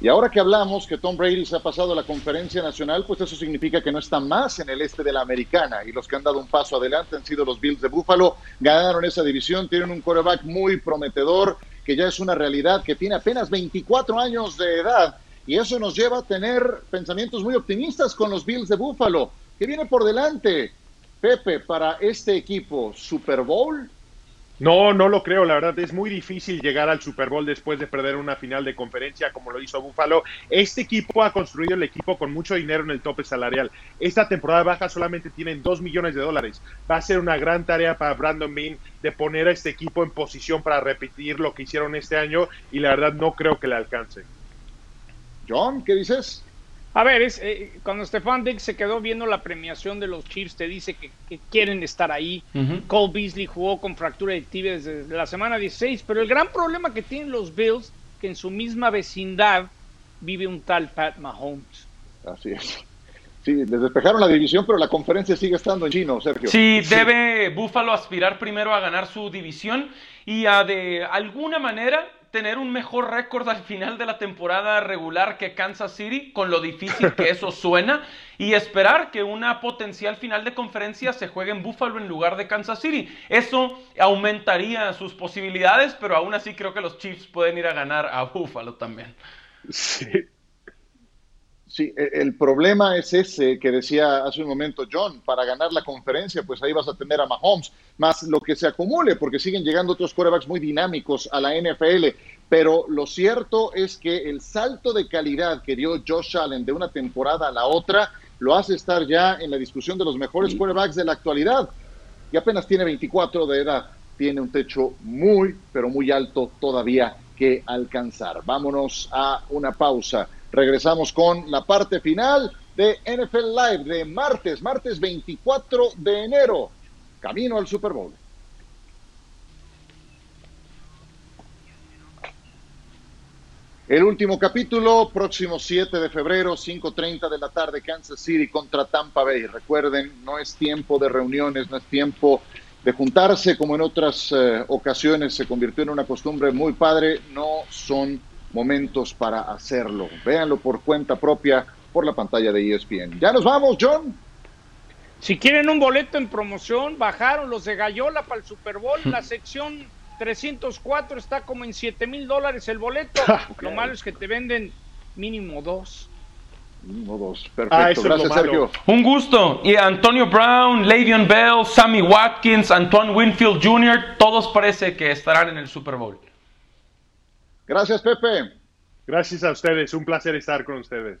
Y ahora que hablamos que Tom Brady se ha pasado a la conferencia nacional, pues eso significa que no está más en el este de la americana. Y los que han dado un paso adelante han sido los Bills de Buffalo. Ganaron esa división, tienen un quarterback muy prometedor, que ya es una realidad, que tiene apenas 24 años de edad. Y eso nos lleva a tener pensamientos muy optimistas con los Bills de Buffalo. ¿Qué viene por delante, Pepe, para este equipo? ¿Super Bowl? No, no lo creo, la verdad es muy difícil llegar al Super Bowl después de perder una final de conferencia como lo hizo Buffalo. Este equipo ha construido el equipo con mucho dinero en el tope salarial. Esta temporada baja solamente tienen 2 millones de dólares. Va a ser una gran tarea para Brandon Bean de poner a este equipo en posición para repetir lo que hicieron este año y la verdad no creo que le alcance. John, ¿qué dices? A ver, es, eh, cuando Stefan Diggs se quedó viendo la premiación de los Chiefs, te dice que, que quieren estar ahí. Cole Beasley jugó con fractura de tibia desde la semana 16, pero el gran problema que tienen los Bills, que en su misma vecindad vive un tal Pat Mahomes. Así es. Sí, les despejaron la división, pero la conferencia sigue estando en chino, Sergio. Sí, debe Buffalo aspirar primero a ganar su división y a de alguna manera tener un mejor récord al final de la temporada regular que Kansas City, con lo difícil que eso suena, y esperar que una potencial final de conferencia se juegue en Buffalo en lugar de Kansas City. Eso aumentaría sus posibilidades, pero aún así creo que los Chiefs pueden ir a ganar a Buffalo también. Sí. Sí, e- el problema es ese que decía hace un momento John, para ganar la conferencia, pues ahí vas a tener a Mahomes, más lo que se acumule, porque siguen llegando otros quarterbacks muy dinámicos a la NFL, pero lo cierto es que el salto de calidad que dio Josh Allen de una temporada a la otra, lo hace estar ya en la discusión de los mejores quarterbacks de la actualidad, y apenas tiene 24 de edad, tiene un techo muy, pero muy alto todavía que alcanzar. Vámonos a una pausa. Regresamos con la parte final de NFL Live de martes, martes 24 de enero, camino al Super Bowl. El último capítulo, próximo 7 de febrero, 5.30 de la tarde, Kansas City contra Tampa Bay. Recuerden, no es tiempo de reuniones, no es tiempo de juntarse como en otras eh, ocasiones se convirtió en una costumbre muy padre. No son momentos para hacerlo. Véanlo por cuenta propia por la pantalla de ESPN. Ya nos vamos, John. Si quieren un boleto en promoción, bajaron los de Gallola para el Super Bowl. La sección 304 está como en 7 mil dólares el boleto. Lo malo es que te venden mínimo dos. Mínimo dos. Perfecto. Ah, lo Gracias. Sergio. Un gusto. Y Antonio Brown, Le'Veon Bell, Sammy Watkins, Antoine Winfield Jr., todos parece que estarán en el Super Bowl. Gracias, Pepe. Gracias a ustedes, un placer estar con ustedes.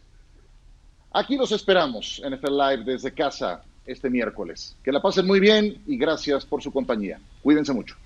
Aquí los esperamos, NFL Live desde casa este miércoles. Que la pasen muy bien y gracias por su compañía. Cuídense mucho.